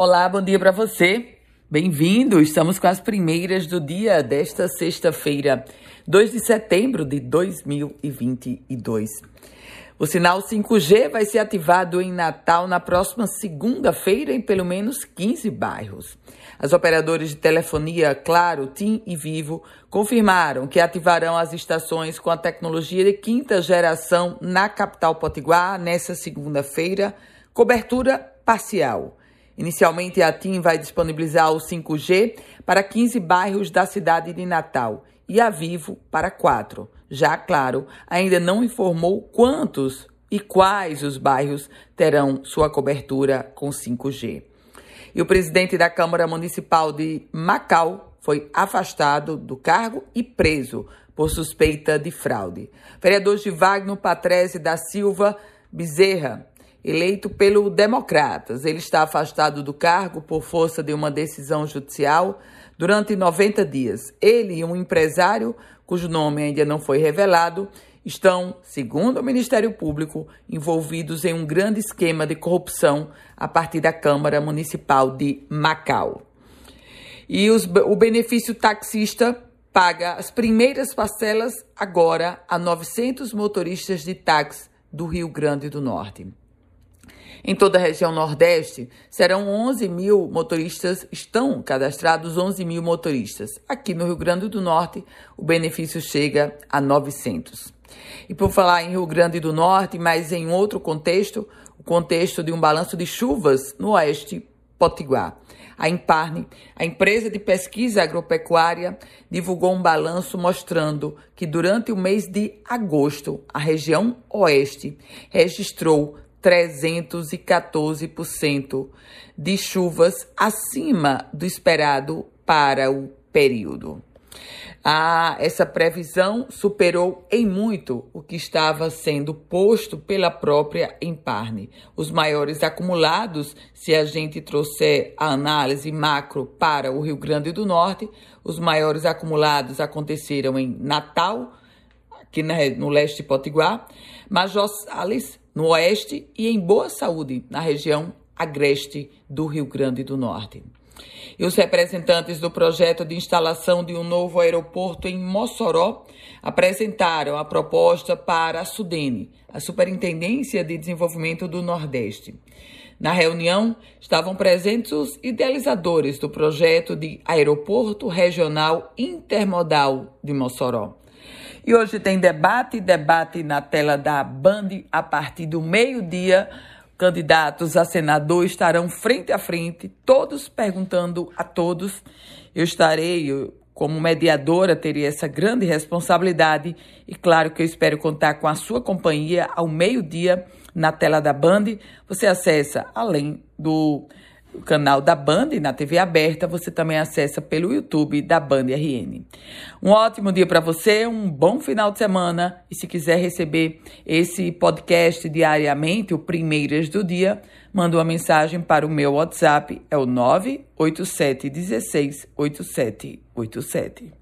Olá, bom dia para você. Bem-vindo! Estamos com as primeiras do dia desta sexta-feira, 2 de setembro de 2022. O sinal 5G vai ser ativado em Natal na próxima segunda-feira em pelo menos 15 bairros. As operadoras de telefonia Claro, TIM e Vivo confirmaram que ativarão as estações com a tecnologia de quinta geração na capital potiguar nesta segunda-feira, cobertura parcial. Inicialmente, a TIM vai disponibilizar o 5G para 15 bairros da cidade de Natal e a Vivo para quatro. Já, claro, ainda não informou quantos e quais os bairros terão sua cobertura com 5G. E o presidente da Câmara Municipal de Macau foi afastado do cargo e preso por suspeita de fraude. Vereador de Wagner Patrese da Silva Bezerra eleito pelo Democratas. Ele está afastado do cargo por força de uma decisão judicial durante 90 dias. Ele e um empresário, cujo nome ainda não foi revelado, estão, segundo o Ministério Público, envolvidos em um grande esquema de corrupção a partir da Câmara Municipal de Macau. E os, o benefício taxista paga as primeiras parcelas agora a 900 motoristas de táxi do Rio Grande do Norte. Em toda a região Nordeste, serão 11 mil motoristas, estão cadastrados 11 mil motoristas. Aqui no Rio Grande do Norte, o benefício chega a 900. E por falar em Rio Grande do Norte, mas em outro contexto, o contexto de um balanço de chuvas no oeste potiguar. A Imparne, a empresa de pesquisa agropecuária, divulgou um balanço mostrando que durante o mês de agosto, a região oeste registrou 314% de chuvas acima do esperado para o período. Ah, essa previsão superou em muito o que estava sendo posto pela própria Emparne. Os maiores acumulados, se a gente trouxer a análise macro para o Rio Grande do Norte, os maiores acumulados aconteceram em Natal, aqui no leste de Potiguar, Major Salles, no oeste, e em Boa Saúde, na região agreste do Rio Grande do Norte. E os representantes do projeto de instalação de um novo aeroporto em Mossoró apresentaram a proposta para a Sudene, a Superintendência de Desenvolvimento do Nordeste. Na reunião estavam presentes os idealizadores do projeto de Aeroporto Regional Intermodal de Mossoró. E hoje tem debate, debate na tela da Band a partir do meio-dia. Candidatos a senador estarão frente a frente, todos perguntando a todos. Eu estarei, eu, como mediadora, teria essa grande responsabilidade e claro que eu espero contar com a sua companhia ao meio-dia na tela da Band. Você acessa, além do o canal da Band na TV aberta, você também acessa pelo YouTube da Band RN. Um ótimo dia para você, um bom final de semana e se quiser receber esse podcast diariamente, o Primeiras do Dia, manda uma mensagem para o meu WhatsApp, é o 987 16 8787.